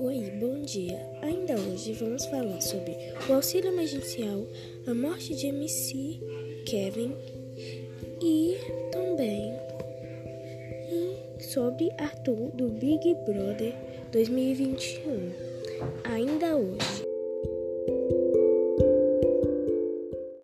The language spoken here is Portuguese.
Oi, bom dia. Ainda hoje vamos falar sobre o auxílio emergencial, a morte de MC Kevin e também sobre Arthur do Big Brother 2021. Ainda hoje.